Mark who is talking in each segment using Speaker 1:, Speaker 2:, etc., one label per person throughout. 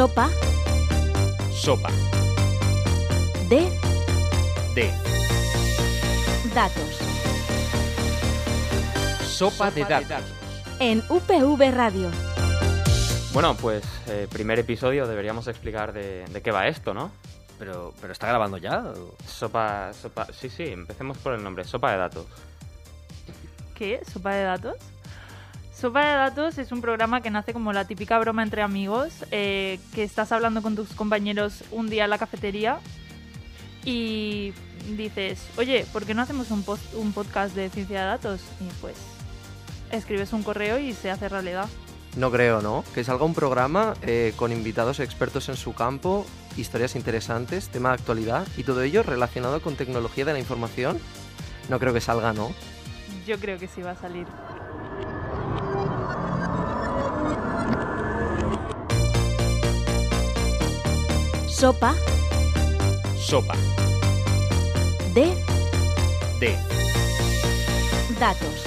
Speaker 1: Sopa
Speaker 2: Sopa
Speaker 1: de
Speaker 2: de
Speaker 1: datos
Speaker 2: Sopa de datos.
Speaker 1: en UPV Radio.
Speaker 2: Bueno, pues eh, primer episodio deberíamos explicar de, de qué va esto, ¿no?
Speaker 3: Pero, pero está grabando ya. ¿o?
Speaker 2: Sopa, sopa, sí, sí, empecemos por el nombre, sopa de datos.
Speaker 4: ¿Qué? ¿Sopa de datos? Sopa de datos es un programa que nace como la típica broma entre amigos, eh, que estás hablando con tus compañeros un día en la cafetería y dices, oye, ¿por qué no hacemos un, post- un podcast de ciencia de datos? Y pues escribes un correo y se hace realidad.
Speaker 5: No creo, ¿no? Que salga un programa eh, con invitados expertos en su campo, historias interesantes, tema de actualidad y todo ello relacionado con tecnología de la información. No creo que salga, ¿no?
Speaker 4: Yo creo que sí va a salir.
Speaker 1: Sopa
Speaker 2: Sopa
Speaker 1: de
Speaker 2: de
Speaker 1: datos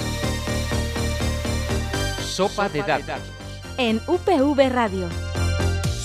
Speaker 2: Sopa de datos.
Speaker 1: en UPV Radio.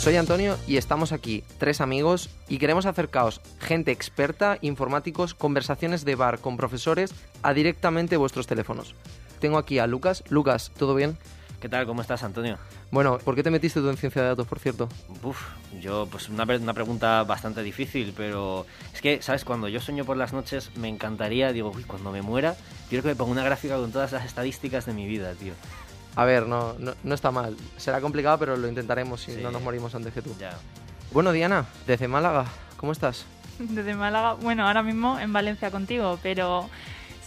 Speaker 5: Soy Antonio y estamos aquí, tres amigos, y queremos acercaros gente experta, informáticos, conversaciones de bar con profesores a directamente vuestros teléfonos. Tengo aquí a Lucas. Lucas, ¿todo bien?
Speaker 3: ¿Qué tal? ¿Cómo estás, Antonio?
Speaker 5: Bueno, ¿por qué te metiste tú en ciencia de datos, por cierto?
Speaker 3: Uf, yo, pues una, una pregunta bastante difícil, pero es que, ¿sabes? Cuando yo sueño por las noches, me encantaría, digo, uy, cuando me muera, quiero que me ponga una gráfica con todas las estadísticas de mi vida, tío.
Speaker 5: A ver, no, no, no está mal. Será complicado, pero lo intentaremos si
Speaker 3: Sí.
Speaker 5: no nos morimos antes que tú.
Speaker 3: Ya.
Speaker 5: Bueno, Diana, desde Málaga, ¿cómo estás?
Speaker 4: Desde Málaga, bueno, ahora mismo en Valencia contigo, pero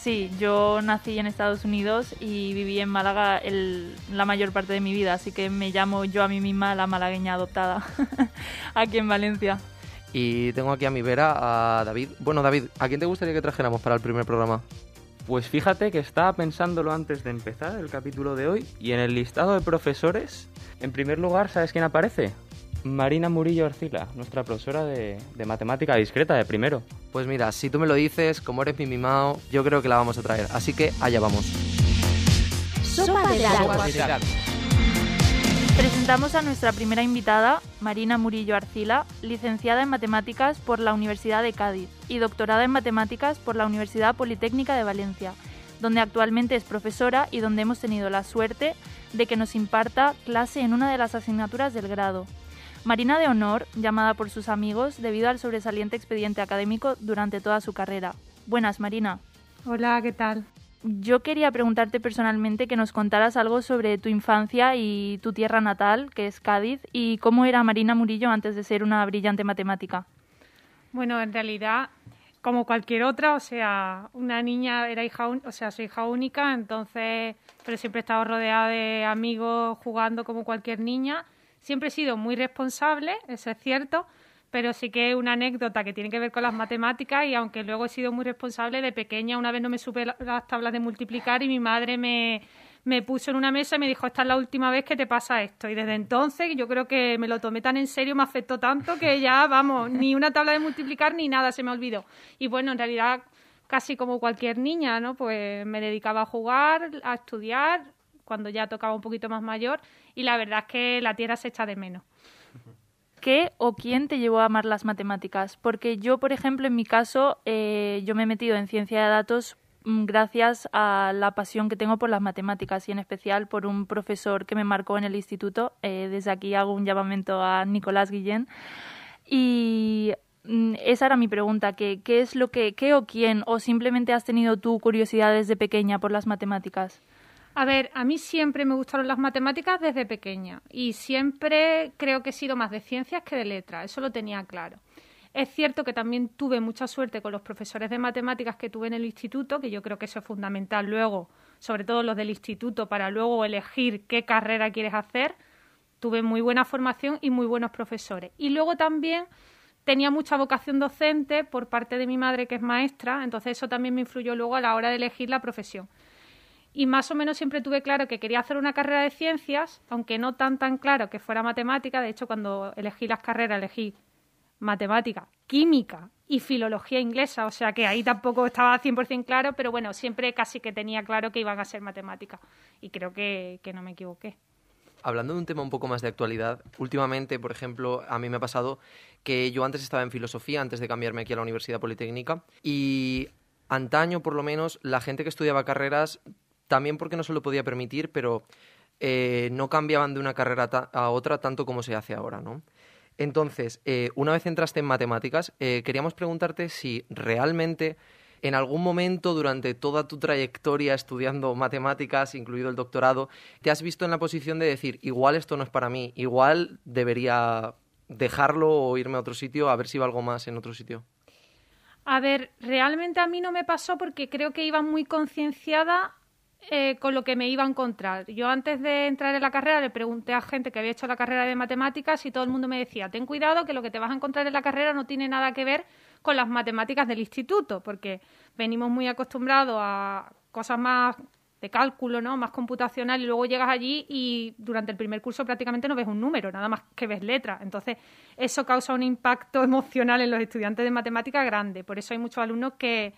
Speaker 4: sí, yo nací en Estados Unidos y viví en Málaga el- la mayor parte de mi vida, así que me llamo yo a mí misma la malagueña adoptada aquí en Valencia.
Speaker 5: Y tengo aquí a mi vera a David. Bueno, David, ¿a quién te gustaría que trajéramos para el primer programa?
Speaker 2: Pues fíjate que estaba pensándolo antes de empezar el capítulo de hoy y en el listado de profesores, en primer lugar, ¿sabes quién aparece? Marina Murillo Arcila, nuestra profesora de, de matemática discreta de primero.
Speaker 5: Pues mira, si tú me lo dices, como eres mi mimao, yo creo que la vamos a traer. Así que allá vamos.
Speaker 1: Sopa de datos
Speaker 4: Presentamos a nuestra primera invitada, Marina Murillo Arcila, licenciada en Matemáticas por la Universidad de Cádiz y doctorada en Matemáticas por la Universidad Politécnica de Valencia, donde actualmente es profesora y donde hemos tenido la suerte de que nos imparta clase en una de las asignaturas del grado. Marina de Honor, llamada por sus amigos debido al sobresaliente expediente académico durante toda su carrera. Buenas, Marina.
Speaker 6: Hola, ¿qué tal?
Speaker 4: Yo quería preguntarte personalmente que nos contaras algo sobre tu infancia y tu tierra natal, que es Cádiz, y cómo era Marina Murillo antes de ser una brillante matemática.
Speaker 6: Bueno, en realidad, como cualquier otra, o sea, una niña era hija, o sea, soy hija única, entonces, pero siempre he estado rodeada de amigos jugando como cualquier niña. Siempre he sido muy responsable, eso es cierto, pero sí que una anécdota que tiene que ver con las matemáticas y aunque luego he sido muy responsable, de pequeña una vez no me supe la- las tablas de multiplicar y mi madre me, me puso en una mesa y me dijo, esta es la última vez que te pasa esto. Y desde entonces yo creo que me lo tomé tan en serio, me afectó tanto que ya, vamos, ni una tabla de multiplicar ni nada se me olvidó. Y bueno, en realidad casi como cualquier niña, ¿no? Pues me dedicaba a jugar, a estudiar, cuando ya tocaba un poquito más mayor y la verdad es que la tierra se echa de menos.
Speaker 4: ¿Qué o quién te llevó a amar las matemáticas? Porque yo, por ejemplo, en mi caso, eh, yo me he metido en ciencia de datos mm, gracias a la pasión que tengo por las matemáticas y en especial por un profesor que me marcó en el instituto. Eh, desde aquí hago un llamamiento a Nicolás Guillén. Y mm, esa era mi pregunta, que, ¿qué es lo que, qué o quién, o simplemente has tenido tu curiosidad desde pequeña por las matemáticas?
Speaker 6: A ver, a mí siempre me gustaron las matemáticas desde pequeña y siempre creo que he sido más de ciencias que de letras, eso lo tenía claro. Es cierto que también tuve mucha suerte con los profesores de matemáticas que tuve en el instituto, que yo creo que eso es fundamental luego, sobre todo los del instituto, para luego elegir qué carrera quieres hacer. Tuve muy buena formación y muy buenos profesores. Y luego también tenía mucha vocación docente por parte de mi madre, que es maestra, entonces eso también me influyó luego a la hora de elegir la profesión y más o menos siempre tuve claro que quería hacer una carrera de ciencias, aunque no tan tan claro que fuera matemática. De hecho, cuando elegí las carreras, elegí matemática, química y filología inglesa, o sea que ahí tampoco estaba 100% claro, pero bueno, siempre casi que tenía claro que iban a ser matemáticas y creo que, que no me equivoqué.
Speaker 5: hablando de un tema un poco más de actualidad, últimamente, por ejemplo, a mí me ha pasado que yo antes estaba en filosofía, antes de cambiarme aquí a la Universidad Politécnica, y antaño, por lo menos, la gente que estudiaba carreras, también porque no se lo podía permitir, pero eh, no cambiaban de una carrera a otra tanto como se hace ahora, ¿no? Entonces, eh, una vez entraste en matemáticas, eh, queríamos preguntarte si realmente en algún momento durante toda tu trayectoria estudiando matemáticas, incluido el doctorado, te has visto en la posición de decir, igual esto no es para mí, igual debería dejarlo o irme a otro sitio a ver si valgo más en otro sitio?
Speaker 6: A ver, realmente a mí no me pasó porque creo que iba muy concienciada eh, con lo que me iba a encontrar. Yo antes de entrar en la carrera le pregunté a gente que había hecho la carrera de matemáticas y todo el mundo me decía, ten cuidado que lo que te vas a encontrar en la carrera no tiene nada que ver con las matemáticas del instituto, porque venimos muy acostumbrados a cosas más de cálculo, ¿no? Más computacional y luego llegas allí y durante el primer curso prácticamente no ves un número, nada más que ves letras. Entonces, eso causa un impacto emocional en los estudiantes de matemática grande. Por eso hay muchos alumnos que,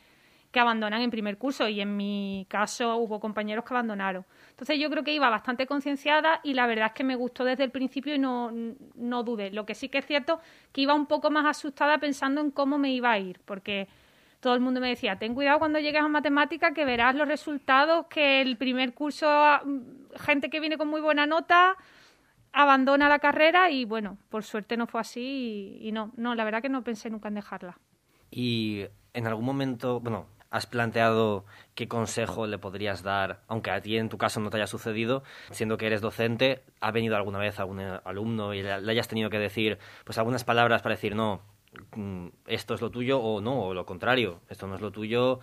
Speaker 6: que abandonan en primer curso y en mi caso hubo compañeros que abandonaron. Entonces yo creo que iba bastante concienciada y la verdad es que me gustó desde el principio y no, no dudé. Lo que sí que es cierto que iba un poco más asustada pensando en cómo me iba a ir, porque todo el mundo me decía, ten cuidado cuando llegues a matemática que verás los resultados, que el primer curso, gente que viene con muy buena nota, abandona la carrera y bueno, por suerte no fue así y, no, no, la verdad que no pensé nunca en dejarla.
Speaker 3: Y en algún momento, bueno, has planteado qué consejo le podrías dar, aunque a ti en tu caso no te haya sucedido, siendo que eres docente, ¿ha venido alguna vez algún alumno y le, hayas tenido que decir pues algunas palabras para decir no, mm, esto es lo tuyo o no, o lo contrario, esto no es lo tuyo?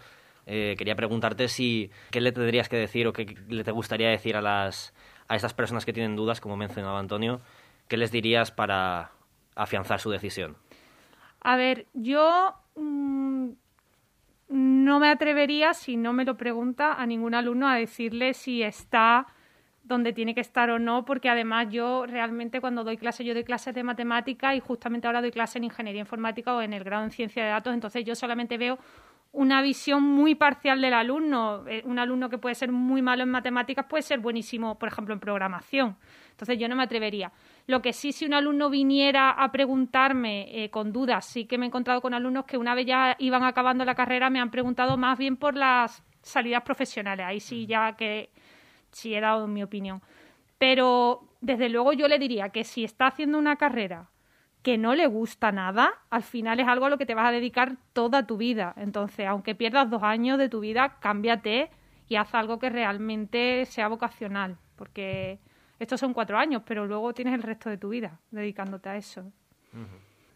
Speaker 3: Eh, quería preguntarte si qué le tendrías que decir o qué le te gustaría decir a las a estas personas que tienen dudas, como mencionaba Antonio, ¿qué les dirías para afianzar su decisión?
Speaker 6: A ver, yo mm, no me atrevería, si no me lo pregunta, a ningún alumno a decirle si está donde tiene que estar o no, porque además yo realmente cuando doy clases, yo doy clases de matemática y justamente ahora doy clases en ingeniería informática o en el grado en ciencia de datos, entonces yo solamente veo una visión muy parcial del alumno. Eh, un alumno que puede ser muy malo en matemáticas puede ser buenísimo, por ejemplo, en programación. Entonces yo no me atrevería. Lo que sí, si un alumno viniera a preguntarme eh, con dudas, sí que me he encontrado con alumnos que una vez ya iban acabando la carrera me han preguntado más bien por las salidas profesionales. Ahí sí ya que sí he dado mi opinión. Pero desde luego yo le diría que si está haciendo una carrera que no le gusta nada, al final es algo a lo que te vas a dedicar toda tu vida. Entonces, aunque pierdas dos años de tu vida, cámbiate y haz algo que realmente sea vocacional, porque estos son cuatro años, pero luego tienes el resto de tu vida dedicándote a eso.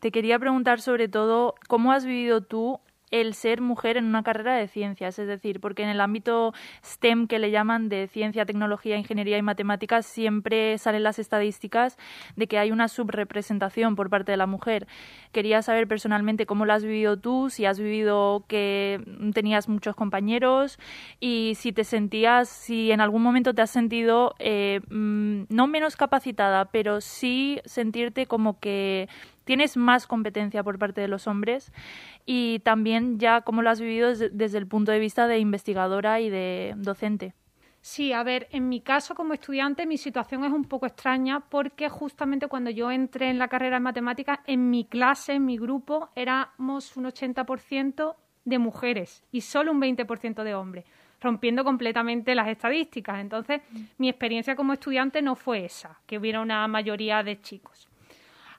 Speaker 4: Te quería preguntar sobre todo cómo has vivido tú el ser mujer en una carrera de ciencias, es decir, porque en el ámbito STEM que le llaman de ciencia, tecnología, ingeniería y matemáticas siempre salen las estadísticas de que hay una subrepresentación por parte de la mujer. Quería saber personalmente cómo lo has vivido tú, si has vivido que tenías muchos compañeros y si te sentías, si en algún momento te has sentido eh, mm, no menos capacitada, pero sí sentirte como que tienes más competencia por parte de los hombres y también ya cómo lo has vivido desde, el punto de vista de investigadora y de docente.
Speaker 6: Sí, a ver, en mi caso como estudiante mi situación es un poco extraña porque justamente cuando yo entré en la carrera de matemáticas, en mi clase, en mi grupo, éramos un 80% de mujeres y solo un 20% de hombres, rompiendo completamente las estadísticas. Entonces, mi experiencia como estudiante no fue esa, que hubiera una mayoría de chicos.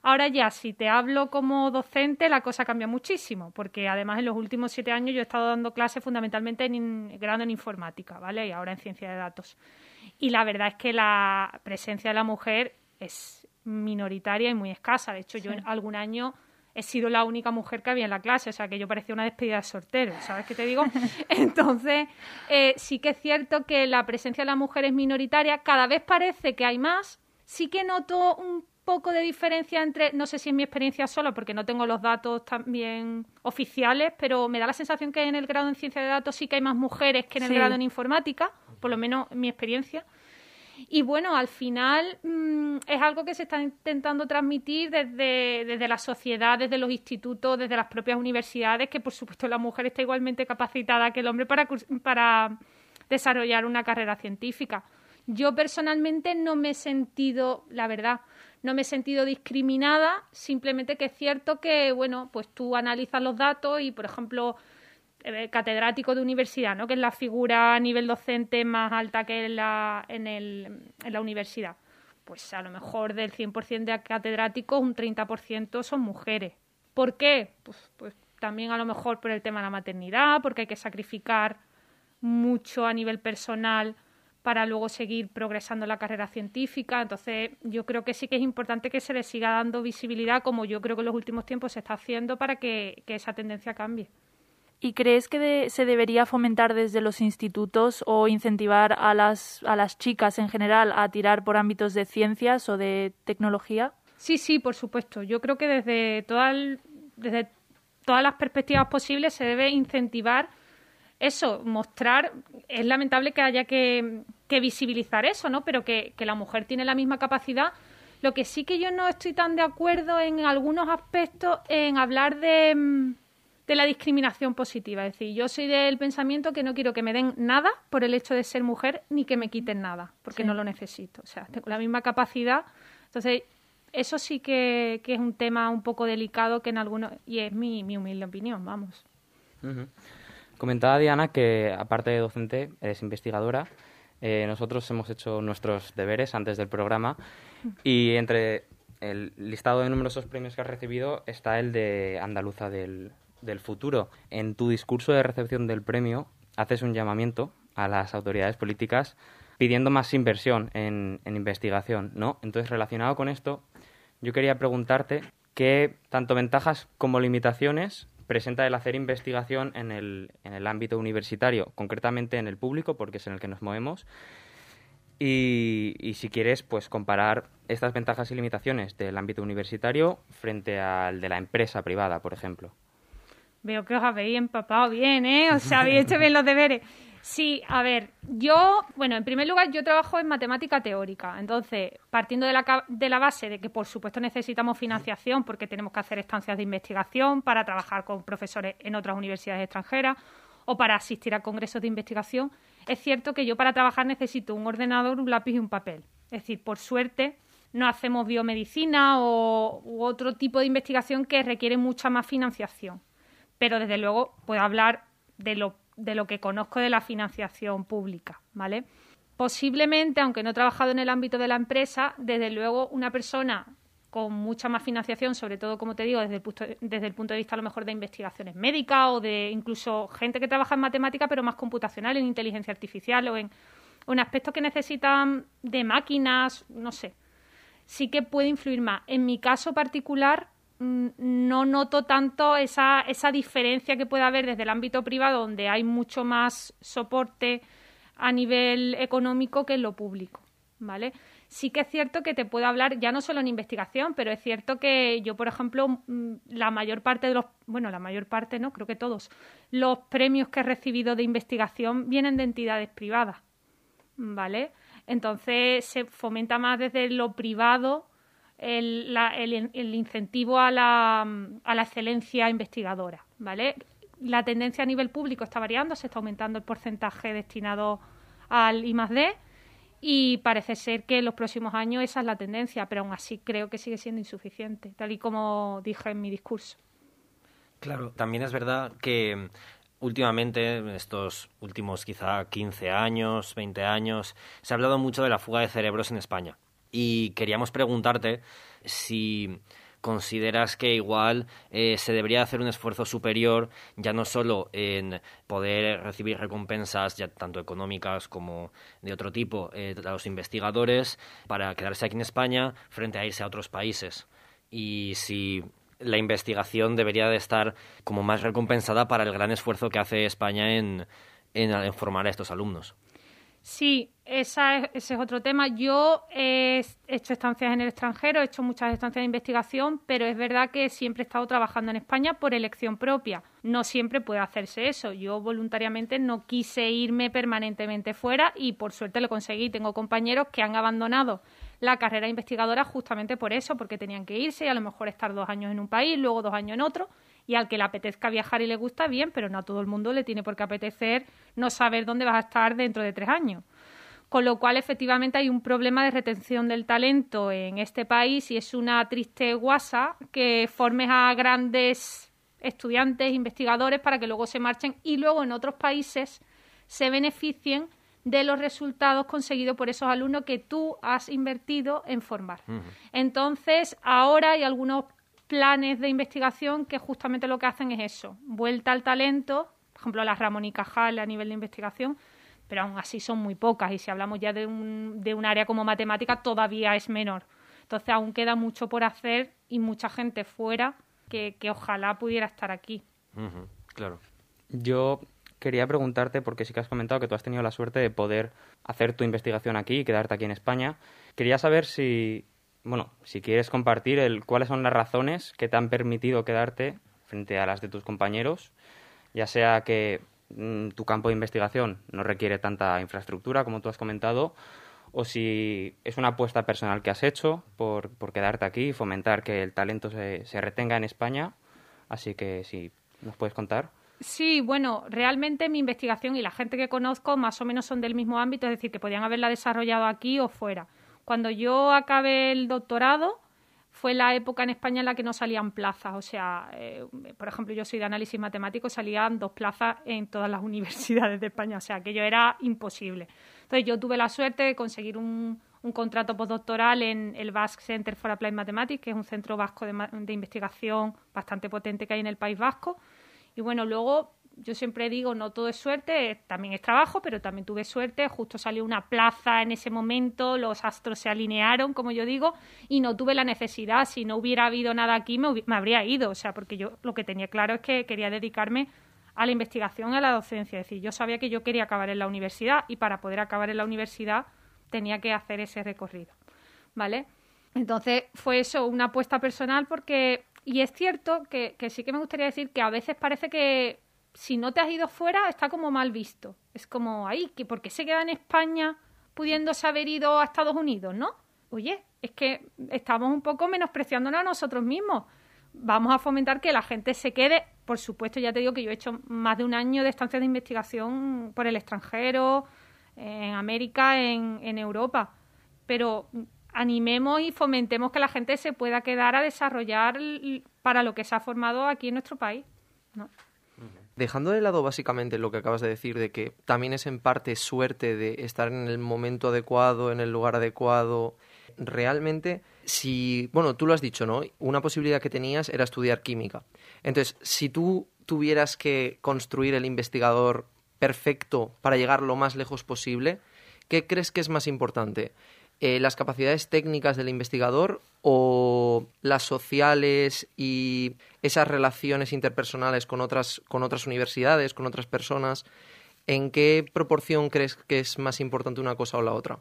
Speaker 6: Ahora ya, si te hablo como docente, la cosa cambia muchísimo, porque además en los últimos siete años yo he estado dando clases fundamentalmente en grado en informática, ¿vale? Y ahora en ciencia de datos. Y la verdad es que la presencia de la mujer es minoritaria y muy escasa. De hecho, yo en algún año he sido la única mujer que había en la clase, o sea que yo parecía una despedida de sortero, ¿sabes qué te digo? Entonces, eh, sí que es cierto que la presencia de la mujer es minoritaria, cada vez parece que hay más, sí que noto un poco de diferencia entre, no sé si es mi experiencia solo, porque no tengo los datos también oficiales, pero me da la sensación que en el grado en ciencia de datos sí que hay más mujeres que en el grado en informática, por lo menos en mi experiencia. Y bueno, al final mm, es algo que se está intentando transmitir desde, desde la sociedad, desde los institutos, desde las propias universidades, que por supuesto la mujer está igualmente capacitada que el hombre para, para desarrollar una carrera científica. Yo personalmente no me he sentido, la verdad, no me he sentido discriminada, simplemente que es cierto que, bueno, pues tú analizas los datos y, por ejemplo, eh, catedrático de universidad, ¿no? que es la figura a nivel docente más alta que en la, en, el, en la universidad. Pues a lo mejor del 100% de catedráticos, un 30% son mujeres. ¿Por qué? Pues, pues también a lo mejor por el tema de la maternidad, porque hay que sacrificar mucho a nivel personal para luego seguir progresando en la carrera científica. Entonces, yo creo que sí que es importante que se le siga dando visibilidad, como yo creo que en los últimos tiempos se está haciendo, para que esa tendencia cambie.
Speaker 4: ¿Y crees que se debería fomentar desde los institutos o incentivar a las, a las chicas en general a tirar por ámbitos de ciencias o de tecnología?
Speaker 6: Sí, sí, por supuesto. Yo creo que desde, toda desde todas las perspectivas posibles se debe incentivar eso, mostrar. Es lamentable que haya que, que visibilizar eso, ¿no? Pero que, que la mujer tiene la misma capacidad. Lo que sí que yo no estoy tan de acuerdo en algunos aspectos en hablar de mm, de la discriminación positiva. Es decir, yo soy del pensamiento que no quiero que me den nada por el hecho de ser mujer ni que me quiten nada, porque no lo necesito. O sea, tengo la misma capacidad. Entonces, eso sí que, es un tema un poco delicado que en algunos, y es mi, mi humilde opinión, vamos.
Speaker 2: Comentaba Diana que, aparte de docente, es investigadora. Eh, nosotros hemos hecho nuestros deberes antes del programa y entre el listado de numerosos premios que has recibido está el de Andaluza del, del futuro. En tu discurso de recepción del premio haces un llamamiento a las autoridades políticas pidiendo más inversión en, investigación, ¿no? Entonces, relacionado con esto, yo quería preguntarte qué tanto ventajas como limitaciones presenta el hacer investigación en el, en el ámbito universitario, concretamente en el público, porque es en el que nos movemos, y, y, si quieres, pues comparar estas ventajas y limitaciones del ámbito universitario frente al de la empresa privada, por ejemplo.
Speaker 6: Veo que os habéis empapado bien, ¿eh? O sea, habéis hecho bien los deberes. Sí, a ver, yo, bueno, en primer lugar, yo trabajo en matemática teórica. Entonces, partiendo de la, de la base de que, por supuesto, necesitamos financiación porque tenemos que hacer estancias de investigación para trabajar con profesores en otras universidades extranjeras o para asistir a congresos de investigación, es cierto que yo para trabajar necesito un ordenador, un lápiz y un papel. Es decir, por suerte, no hacemos biomedicina o, u otro tipo de investigación que requiere mucha más financiación pero desde luego puedo hablar de lo, de lo que conozco de la financiación pública, ¿vale? Posiblemente, aunque no he trabajado en el ámbito de la empresa, desde luego una persona con mucha más financiación, sobre todo, como te digo, desde el, punto, desde el punto de vista a lo mejor de investigaciones médicas o de incluso gente que trabaja en matemática, pero más computacional, en inteligencia artificial o en, o en aspectos que necesitan de máquinas, no sé. Sí que puede influir más. En mi caso particular, no noto tanto esa, esa diferencia que puede haber desde el ámbito privado, donde hay mucho más soporte a nivel económico que en lo público, ¿vale? Sí que es cierto que te puedo hablar, ya no solo en investigación, pero es cierto que yo, por ejemplo, mm, la mayor parte de los, bueno, la mayor parte, no, creo que todos, los premios que he recibido de investigación vienen de entidades privadas, ¿vale? Entonces se fomenta más desde lo privado el, el, incentivo a la, a la excelencia investigadora, ¿vale? La tendencia a nivel público está variando, se está aumentando el porcentaje destinado al I D y parece ser que en los próximos años esa es la tendencia, pero aún así creo que sigue siendo insuficiente, tal y como dije en mi discurso.
Speaker 3: Claro, también es verdad que últimamente, en estos últimos quizá 15 años, 20 años, se ha hablado mucho de la fuga de cerebros en España y queríamos preguntarte si consideras que igual eh, se debería hacer un esfuerzo superior ya no solo en poder recibir recompensas ya tanto económicas como de otro tipo eh, a los investigadores para quedarse aquí en España frente a irse a otros países y si la investigación debería de estar como más recompensada para el gran esfuerzo que hace España en, en formar a estos alumnos.
Speaker 6: Sí, esa ese es otro tema. Yo he hecho estancias en el extranjero, he hecho muchas estancias de investigación, pero es verdad que siempre he estado trabajando en España por elección propia. No siempre puede hacerse eso. Yo voluntariamente no quise irme permanentemente fuera y por suerte lo conseguí. Tengo compañeros que han abandonado la carrera investigadora justamente por eso, porque tenían que irse y a lo mejor estar dos años en un país, luego dos años en otro y al que le apetezca viajar y le gusta, bien, pero no a todo el mundo le tiene por qué apetecer no saber dónde vas a estar dentro de tres años. Con lo cual, efectivamente, hay un problema de retención del talento en este país y es una triste guasa que formes a grandes estudiantes, investigadores, para que luego se marchen y luego en otros países se beneficien de los resultados conseguidos por esos alumnos que tú has invertido en formar. Entonces, ahora hay algunos planes de investigación que justamente lo que hacen es eso, vuelta al talento, por ejemplo, la Ramón y Cajal a nivel de investigación, pero aún así son muy pocas y si hablamos ya de un, de un área como matemática todavía es menor. Entonces aún queda mucho por hacer y mucha gente fuera que, que ojalá pudiera estar aquí.
Speaker 3: Claro.
Speaker 2: Yo quería preguntarte, porque sí que has comentado que tú has tenido la suerte de poder hacer tu investigación aquí y quedarte aquí en España. Quería saber si, bueno, si quieres compartir el, cuáles son las razones que te han permitido quedarte frente a las de tus compañeros, ya sea que mm, tu campo de investigación no requiere tanta infraestructura como tú has comentado, o si es una apuesta personal que has hecho por, por quedarte aquí y fomentar que el talento se, se retenga en España. Así que si nos puedes contar.
Speaker 6: Sí, bueno, realmente mi investigación y la gente que conozco más o menos son del mismo ámbito, es decir, que podían haberla desarrollado aquí o fuera. Cuando yo acabé el doctorado, fue la época en España en la que no salían plazas. O sea, eh, por ejemplo, yo soy de análisis matemático, salían dos plazas en todas las universidades de España. O sea, aquello era imposible. Entonces, yo tuve la suerte de conseguir un, contrato postdoctoral en el Basque Center for Applied Mathematics, que es un centro vasco de, de investigación bastante potente que hay en el País Vasco. Y bueno, luego yo siempre digo, no todo es suerte, también es trabajo, pero también tuve suerte, justo salió una plaza en ese momento, los astros se alinearon, como yo digo, y no tuve la necesidad, si no hubiera habido nada aquí, me, me habría ido, o sea, porque yo lo que tenía claro es que quería dedicarme a la investigación a la docencia, es decir, yo sabía que yo quería acabar en la universidad y para poder acabar en la universidad tenía que hacer ese recorrido, ¿vale? Entonces fue eso, una apuesta personal porque y es cierto que, que, sí que me gustaría decir que a veces parece que si no te has ido fuera está como mal visto. Es como, ahí, que ¿por qué se queda en España pudiéndose haber ido a Estados Unidos, no? Oye, es que estamos un poco menospreciándonos a nosotros mismos. Vamos a fomentar que la gente se quede. Por supuesto, ya te digo que yo he hecho más de un año de estancia de investigación por el extranjero, en América, en, en Europa. Pero animemos y fomentemos que la gente se pueda quedar a desarrollar para lo que se ha formado aquí en nuestro país. ¿no?
Speaker 5: Dejando de lado básicamente lo que acabas de decir, de que también es en parte suerte de estar en el momento adecuado, en el lugar adecuado, realmente, si, bueno, tú lo has dicho, ¿no? Una posibilidad que tenías era estudiar química. Entonces, si tú tuvieras que construir el investigador perfecto para llegar lo más lejos posible, ¿qué crees que es más importante? Eh, las capacidades técnicas del investigador o las sociales y esas relaciones interpersonales con otras, con otras universidades, con otras personas, ¿en qué proporción crees que es más importante una cosa o la otra?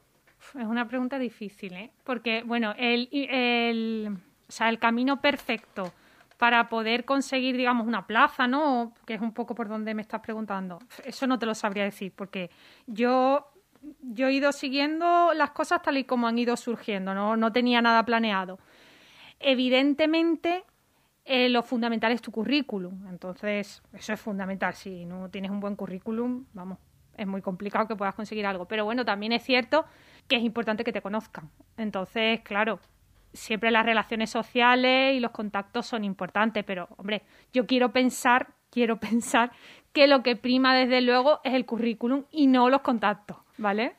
Speaker 6: Es una pregunta difícil, ¿eh? Porque, bueno, el, el, o sea, el camino perfecto para poder conseguir, digamos, una plaza, ¿no? Que es un poco por donde me estás preguntando. Eso no te lo sabría decir, porque yo yo he ido siguiendo las cosas tal y como han ido surgiendo, no, no tenía nada planeado. Evidentemente, eh, lo fundamental es tu currículum, entonces eso es fundamental. Si no tienes un buen currículum, vamos, es muy complicado que puedas conseguir algo. Pero bueno, también es cierto que es importante que te conozcan. Entonces, claro, siempre las relaciones sociales y los contactos son importantes, pero hombre, yo quiero pensar, quiero pensar que lo que prima desde luego es el currículum y no los contactos. ¿Vale?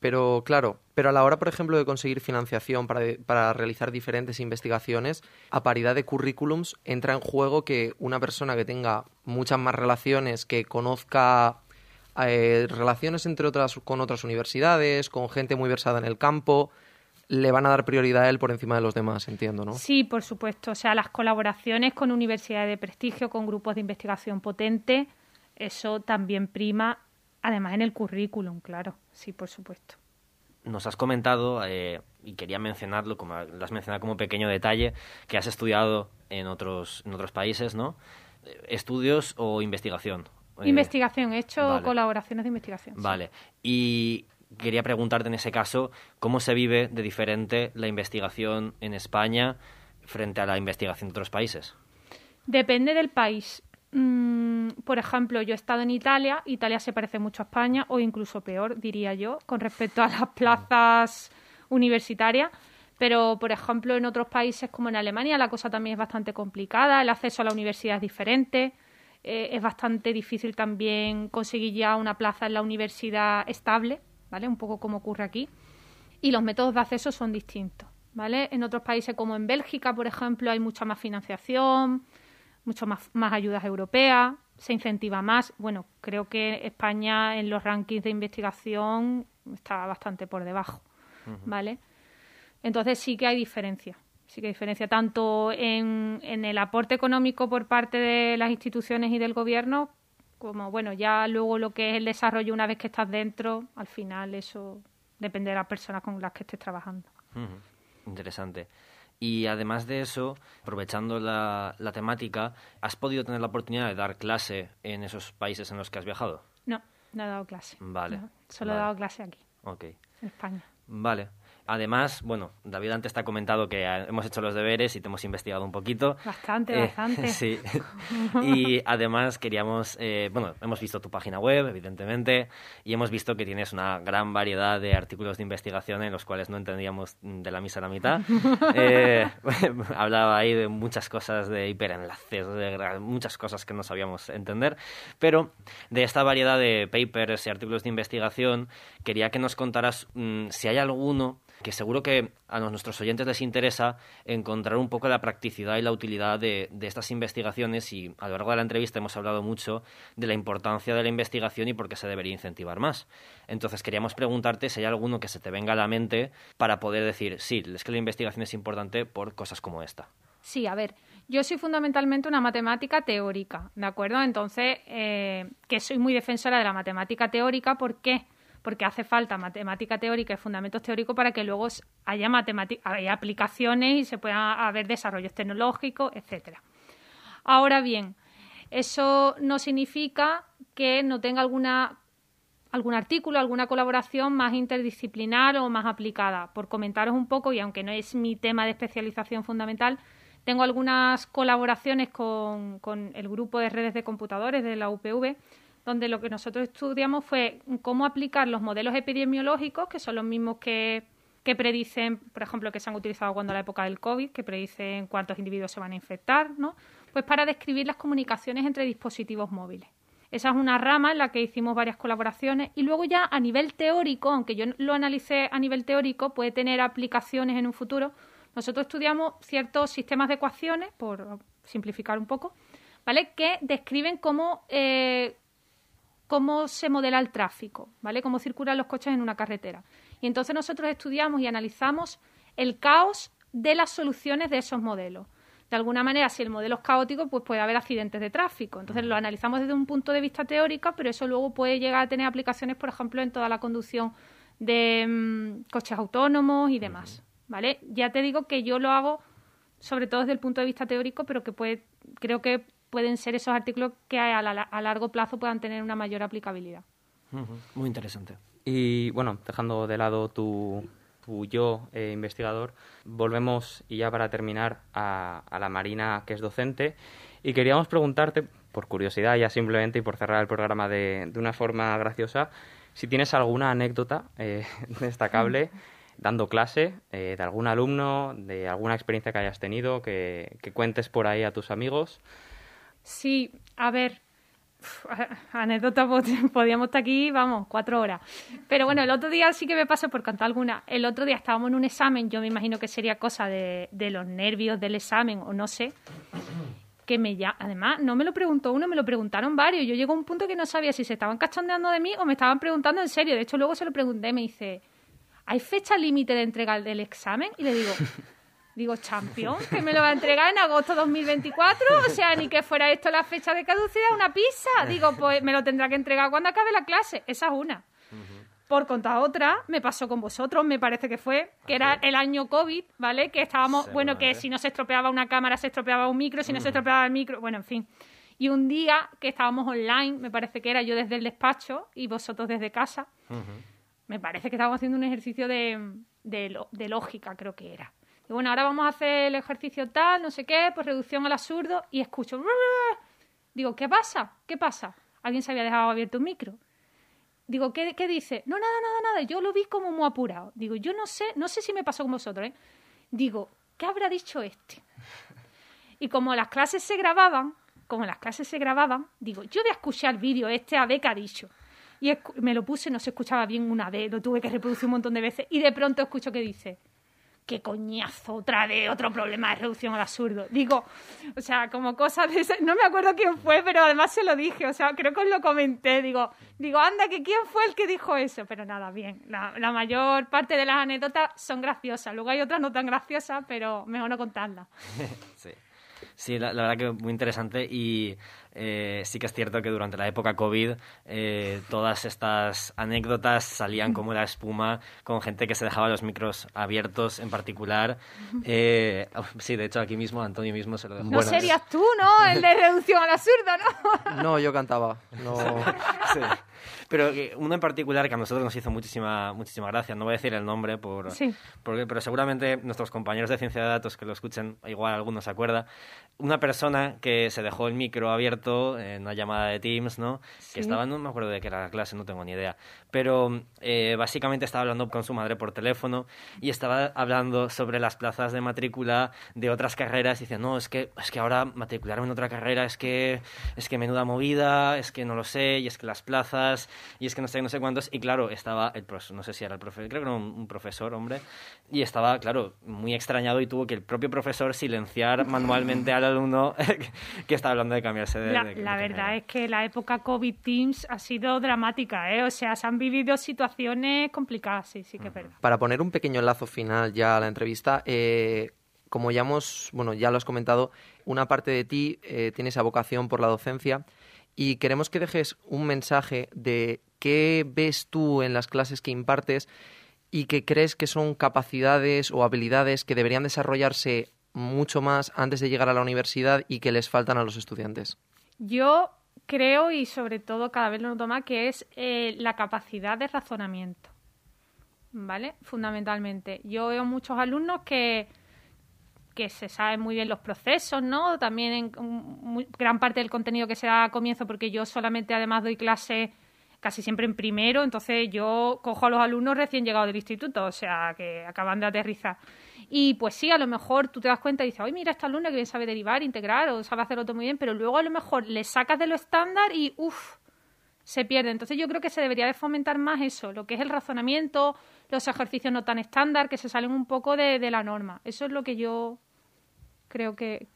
Speaker 5: Pero claro, pero a la hora, por ejemplo, de conseguir financiación para, para, realizar diferentes investigaciones, a paridad de currículums entra en juego que una persona que tenga muchas más relaciones, que conozca eh, relaciones entre otras con otras universidades, con gente muy versada en el campo, le van a dar prioridad a él por encima de los demás, entiendo, ¿no?
Speaker 6: Sí, por supuesto. O sea, las colaboraciones con universidades de prestigio, con grupos de investigación potentes, eso también prima Además, en el currículum, claro, sí, por supuesto.
Speaker 3: Nos has comentado, eh, y quería mencionarlo, como lo has mencionado como pequeño detalle, que has estudiado en otros, en otros países, ¿no? ¿Estudios o investigación?
Speaker 6: Eh, investigación, he hecho vale. colaboraciones de investigación.
Speaker 3: Vale. Sí. Y quería preguntarte en ese caso, ¿cómo se vive de diferente la investigación en España frente a la investigación de otros países?
Speaker 6: Depende del país mm, por ejemplo, yo he estado en Italia, Italia se parece mucho a España, o incluso peor, diría yo, con respecto a las plazas universitarias. Pero, por ejemplo, en otros países como en Alemania la cosa también es bastante complicada, el acceso a la universidad es diferente, eh, es bastante difícil también conseguir ya una plaza en la universidad estable, ¿vale? Un poco como ocurre aquí. Y los métodos de acceso son distintos, ¿vale? En otros países como en Bélgica, por ejemplo, hay mucha más financiación, mucho más, más ayudas europeas, se incentiva más. Bueno, creo que España en los rankings de investigación está bastante por debajo, ¿vale? Entonces sí que hay diferencia, sí que hay diferencia tanto en, en el aporte económico por parte de las instituciones y del gobierno como, bueno, ya luego lo que es el desarrollo una vez que estás dentro, al final eso depende de las personas con las que estés trabajando.
Speaker 3: Interesante. Y además de eso, aprovechando la, la temática, ¿has podido tener la oportunidad de dar clase en esos países en los que has viajado?
Speaker 6: No, no he dado clase.
Speaker 3: Vale,
Speaker 6: No, solo he dado clase aquí,
Speaker 3: Ok.
Speaker 6: en España.
Speaker 3: Vale. Además, bueno, David antes te ha comentado que hemos hecho los deberes y te hemos investigado un poquito.
Speaker 6: Bastante,
Speaker 3: Eh,
Speaker 6: bastante.
Speaker 3: Sí. Y además queríamos, eh, bueno, hemos visto tu página web, evidentemente, y hemos visto que tienes una gran variedad de artículos de investigación en los cuales no entendíamos de la misa a la mitad. Eh, hablaba ahí de muchas cosas de hiperenlaces, de muchas cosas que no sabíamos entender, pero de esta variedad de papers y artículos de investigación, quería que nos contaras mm, si hay alguno que seguro que a nuestros oyentes les interesa encontrar un poco la practicidad y la utilidad de, estas investigaciones y a lo largo de la entrevista hemos hablado mucho de la importancia de la investigación y por qué se debería incentivar más. Entonces queríamos preguntarte si hay alguno que se te venga a la mente para poder decir, sí, es que la investigación es importante por cosas como esta.
Speaker 6: Sí, a ver, yo soy fundamentalmente una matemática teórica, ¿de acuerdo? Entonces, eh, que soy muy defensora de la matemática teórica, ¿por qué? Hace falta matemática teórica y fundamentos teóricos para que luego haya, haya aplicaciones y se puedan haber desarrollos tecnológicos, etcétera. Ahora bien, eso no significa que no tenga alguna algún artículo, alguna colaboración más interdisciplinar o más aplicada. Por comentaros un poco, y aunque no es mi tema de especialización fundamental, tengo algunas colaboraciones con, con el grupo de redes de computadores de la UPV, donde lo que nosotros estudiamos fue cómo aplicar los modelos epidemiológicos, que son los mismos que, que predicen, por ejemplo, que se han utilizado cuando la época del COVID, que predicen cuántos individuos se van a infectar, ¿no? Pues para describir las comunicaciones entre dispositivos móviles. Esa es una rama en la que hicimos varias colaboraciones y luego ya a nivel teórico, aunque yo lo analicé a nivel teórico, puede tener aplicaciones en un futuro. Nosotros estudiamos ciertos sistemas de ecuaciones, por simplificar un poco, ¿vale? Que describen cómo, eh, cómo se modela el tráfico, ¿vale? Cómo circulan los coches en una carretera. Y entonces nosotros estudiamos y analizamos el caos de las soluciones de esos modelos. De alguna manera, si el modelo es caótico, pues puede haber accidentes de tráfico. Entonces lo analizamos desde un punto de vista teórico, pero eso luego puede llegar a tener aplicaciones, por ejemplo, en toda la conducción de mm, coches autónomos y demás. ¿Vale? Ya te digo que yo lo hago sobre todo desde el punto de vista teórico, pero que puede, creo que pueden ser esos artículos que a, la- a largo plazo puedan tener una mayor aplicabilidad.
Speaker 3: Muy interesante.
Speaker 2: Y bueno, dejando de lado tu, tu yo eh, investigador, volvemos, y ya para terminar, a, a la Marina, que es docente. Y queríamos preguntarte, por curiosidad ya simplemente y por cerrar el programa de, de una forma graciosa, si tienes alguna anécdota eh, destacable dando clase eh, de algún alumno, de alguna experiencia que hayas tenido, que, que cuentes por ahí a tus amigos.
Speaker 6: Sí, a ver, anécdota, pod- podíamos estar aquí, vamos, cuatro horas. Pero bueno, el otro día sí que me pasó por contar alguna. El otro día estábamos en un examen, yo me imagino que sería cosa de, de los nervios del examen o no sé. Que me ya, además, no me lo preguntó uno, me lo preguntaron varios. Yo llego a un punto que no sabía si se estaban cachondeando de mí o me estaban preguntando en serio. De hecho, luego se lo pregunté, me dice, ¿hay fecha límite de entrega del examen? Y le digo, Digo, champion, que me lo va a entregar en agosto 2024. O sea, ni que fuera esto la fecha de caducidad, una pizza. Digo, pues me lo tendrá que entregar cuando acabe la clase. Esa es una. Por contar otra, me pasó con vosotros, me parece que fue, que era el año COVID, ¿vale? Que estábamos, bueno, que si no se estropeaba una cámara, se estropeaba un micro, si no se estropeaba el micro, bueno, en fin. Y un día que estábamos online, me parece que era yo desde el despacho y vosotros desde casa, me parece que estábamos haciendo un ejercicio de, de lógica, creo que era. Y bueno, ahora vamos a hacer el ejercicio tal, no sé qué, pues reducción al absurdo, y escucho. Digo, ¿qué pasa? ¿Qué pasa? Alguien se había dejado abierto un micro. Digo, ¿qué, ¿qué dice? No, nada, nada, nada. Yo lo vi como muy apurado. Digo, yo no sé, no sé si me pasó con vosotros, ¿eh? Digo, ¿qué habrá dicho este? Y como las clases se grababan, como las clases se grababan, digo, yo voy a escuchar el vídeo este a ver qué ha dicho. Y me lo puse, no se escuchaba bien una vez, lo tuve que reproducir un montón de veces y de pronto escucho que dice, qué coñazo, otra vez, otro problema de reducción al absurdo. Digo, o sea, como cosas de ese, no me acuerdo quién fue, pero además se lo dije, o sea, creo que os lo comenté, digo, digo, anda, que quién fue el que dijo eso, pero nada, bien, la, la mayor parte de las anécdotas son graciosas, luego hay otras no tan graciosas, pero mejor no contarlas.
Speaker 3: sí. Sí, la, verdad que muy interesante y eh, sí que es cierto que durante la época COVID eh, todas estas anécdotas salían como la espuma con gente que se dejaba los micros abiertos en particular. Eh, sí, de hecho aquí mismo Antonio mismo se lo dejó.
Speaker 6: No serías tú, ¿no? El de reducción al absurdo, ¿no?
Speaker 5: No, yo cantaba. No.
Speaker 3: Sí. Pero uno en particular que a nosotros nos hizo muchísima, muchísima gracia, no voy a decir el nombre, por, porque, pero seguramente nuestros compañeros de ciencia de datos que lo escuchen, igual algunos se acuerda, una persona que se dejó el micro abierto en una llamada de Teams, ¿no? Que estaba, no me acuerdo de qué era la clase, no tengo ni idea, pero eh, básicamente estaba hablando con su madre por teléfono y estaba hablando sobre las plazas de matrícula de otras carreras y decía, no, es que, es que ahora matricularme en otra carrera es que, es que menuda movida, es que no lo sé, y es que las plazas, y es que no sé, no sé cuántos. Y claro, estaba el profesor, no sé si era el profesor, creo que era un, profesor, hombre, y estaba, claro, muy extrañado y tuvo que el propio profesor silenciar manualmente al alumno que estaba hablando de cambiarse de.
Speaker 6: La, la verdad es que la época COVID Teams ha sido dramática, ¿eh? O sea, se han vivido situaciones complicadas, sí, sí que es verdad.
Speaker 5: Para poner un pequeño lazo final ya a la entrevista, eh, como ya hemos, bueno, ya lo has comentado, una parte de ti eh, tiene esa vocación por la docencia y queremos que dejes un mensaje de qué ves tú en las clases que impartes y que crees que son capacidades o habilidades que deberían desarrollarse mucho más antes de llegar a la universidad y que les faltan a los estudiantes.
Speaker 6: Yo creo y sobre todo cada vez lo noto más que es eh, la capacidad de razonamiento. ¿Vale? Fundamentalmente. Yo veo muchos alumnos que que se saben muy bien los procesos, ¿no? También en gran parte del contenido que se da a comienzo, porque yo solamente además doy clase casi siempre en primero, entonces yo cojo a los alumnos recién llegados del instituto, o sea, que acaban de aterrizar. Y pues sí, a lo mejor tú te das cuenta y dices, oye, mira, esta alumna que bien sabe derivar, integrar o sabe hacerlo todo muy bien, pero luego a lo mejor le sacas de lo estándar y, uff, se pierde. Entonces yo creo que se debería de fomentar más eso, lo que es el razonamiento, los ejercicios no tan estándar, que se salen un poco de, de la norma. Eso es lo que yo creo que,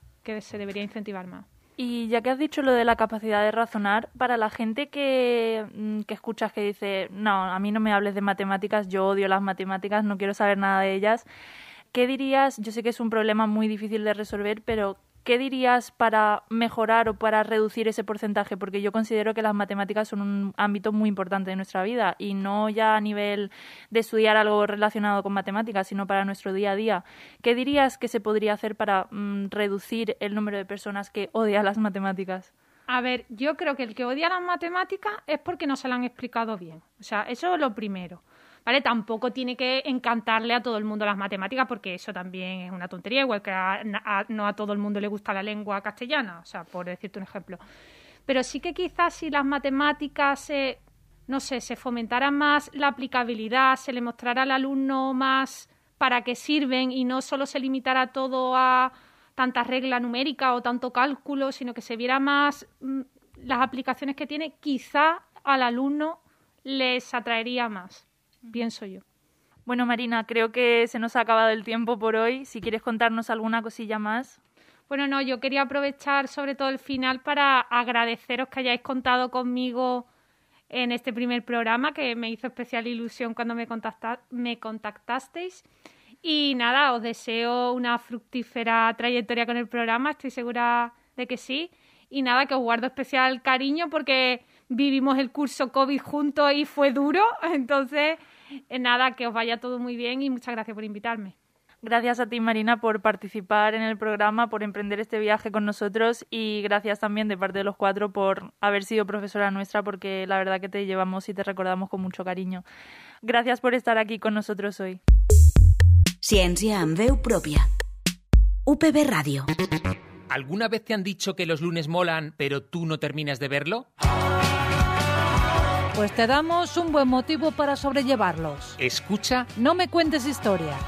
Speaker 6: se debería incentivar más.
Speaker 4: Y ya que has dicho lo de la capacidad de razonar, para la gente que, mm, que escuchas que dice, no, a mí no me hables de matemáticas, yo odio las matemáticas, no quiero saber nada de ellas, ¿qué dirías? Yo sé que es un problema muy difícil de resolver, pero ¿qué dirías para mejorar o para reducir ese porcentaje? Porque yo considero que las matemáticas son un ámbito muy importante de nuestra vida y no ya a nivel de estudiar algo relacionado con matemáticas, sino para nuestro día a día. ¿Qué dirías que se podría hacer para mm, reducir el número de personas que odian las matemáticas?
Speaker 6: A ver, yo creo que el que odia las matemáticas es porque no se lo han explicado bien. O sea, eso es lo primero. ¿Vale? Tampoco tiene que encantarle a todo el mundo las matemáticas porque eso también es una tontería, igual que no a todo el mundo le gusta la lengua castellana, o sea, por decirte un ejemplo. Pero sí que quizás si las matemáticas se, no sé, se fomentara más la aplicabilidad, se le mostrara al alumno más para qué sirven y no solo se limitara todo a tanta regla numérica o tanto cálculo, sino que se viera más mm, las aplicaciones que tiene, quizá al alumno les atraería más pienso yo.
Speaker 4: Bueno, Marina, creo que se nos ha acabado el tiempo por hoy. Si quieres contarnos alguna cosilla más.
Speaker 6: Bueno, no, yo quería aprovechar sobre todo el final para agradeceros que hayáis contado conmigo en este primer programa, que me hizo especial ilusión cuando me, contactasteis. Y nada, os deseo una fructífera trayectoria con el programa, estoy segura de que sí. Y nada, que os guardo especial cariño porque vivimos el curso COVID juntos y fue duro. Entonces, nada, que os vaya todo muy bien y muchas gracias por invitarme.
Speaker 4: Gracias a ti, Marina, por participar en el programa, por emprender este viaje con nosotros y gracias también de parte de los cuatro por haber sido profesora nuestra, porque la verdad que te llevamos y te recordamos con mucho cariño. Gracias por estar aquí con nosotros hoy.
Speaker 1: Ciencia en veu UPB Radio.
Speaker 7: ¿Alguna vez te han dicho que los lunes molan, pero tú no terminas de verlo?
Speaker 8: Pues te damos un buen motivo para sobrellevarlos.
Speaker 7: Escucha
Speaker 8: No me cuentes historias.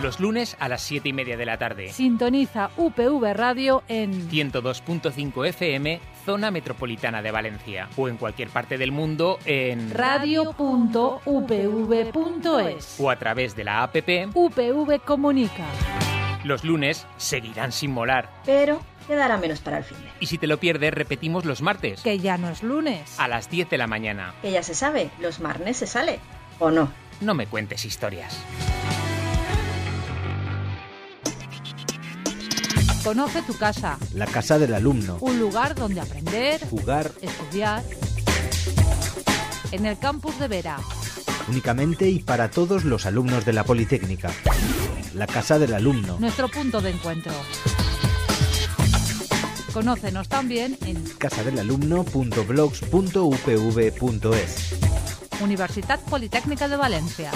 Speaker 7: los lunes a las 7 y media de la tarde.
Speaker 8: Sintoniza UPV Radio en
Speaker 7: 102.5 FM, zona metropolitana de Valencia. O en cualquier parte del mundo en...
Speaker 8: radio.upv.es.
Speaker 7: O a través de la APP.
Speaker 8: UPV Comunica.
Speaker 7: Los lunes seguirán sin molar.
Speaker 9: Pero quedará menos para el fin de.
Speaker 7: Y si te lo pierdes, repetimos los martes.
Speaker 8: Que ya no es lunes.
Speaker 7: A las 10 de la mañana.
Speaker 9: Que ya se sabe, los marnes se sale. ¿O no?
Speaker 7: No me cuentes historias.
Speaker 8: Conoce tu casa.
Speaker 10: La casa del alumno.
Speaker 8: Un lugar donde aprender,
Speaker 10: Jugar
Speaker 8: estudiar. En el campus de Vera.
Speaker 10: únicamente y para todos los alumnos de la Politécnica. La casa del alumno.
Speaker 8: Nuestro punto de encuentro. Conócenos también en
Speaker 10: casadelalumno.blogs.upv.es.
Speaker 8: Universidad Politécnica de Valencia.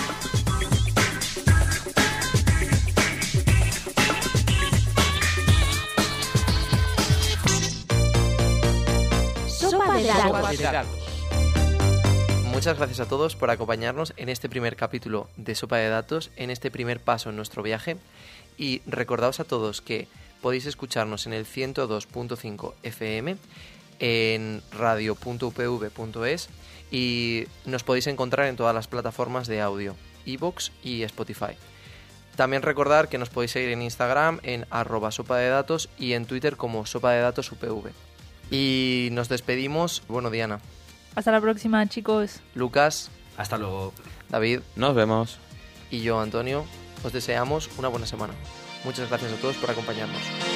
Speaker 1: Sopa de datos.
Speaker 2: de datos.
Speaker 5: Muchas gracias a todos por acompañarnos en este primer capítulo de Sopa de Datos, en este primer paso en nuestro viaje. Y recordaos a todos que podéis escucharnos en el 102.5 FM, en radio.upv.es y nos podéis encontrar en todas las plataformas de audio, iVoox y Spotify. También recordar que nos podéis seguir en Instagram en arroba sopa de datos y en Twitter como sopa de datos UPV. Y nos despedimos. Bueno, Diana,
Speaker 4: Hasta la próxima, chicos.
Speaker 5: Lucas,
Speaker 3: Hasta luego.
Speaker 5: David
Speaker 2: Nos vemos.
Speaker 5: y yo, Antonio, os deseamos una buena semana. Muchas gracias a todos por acompañarnos.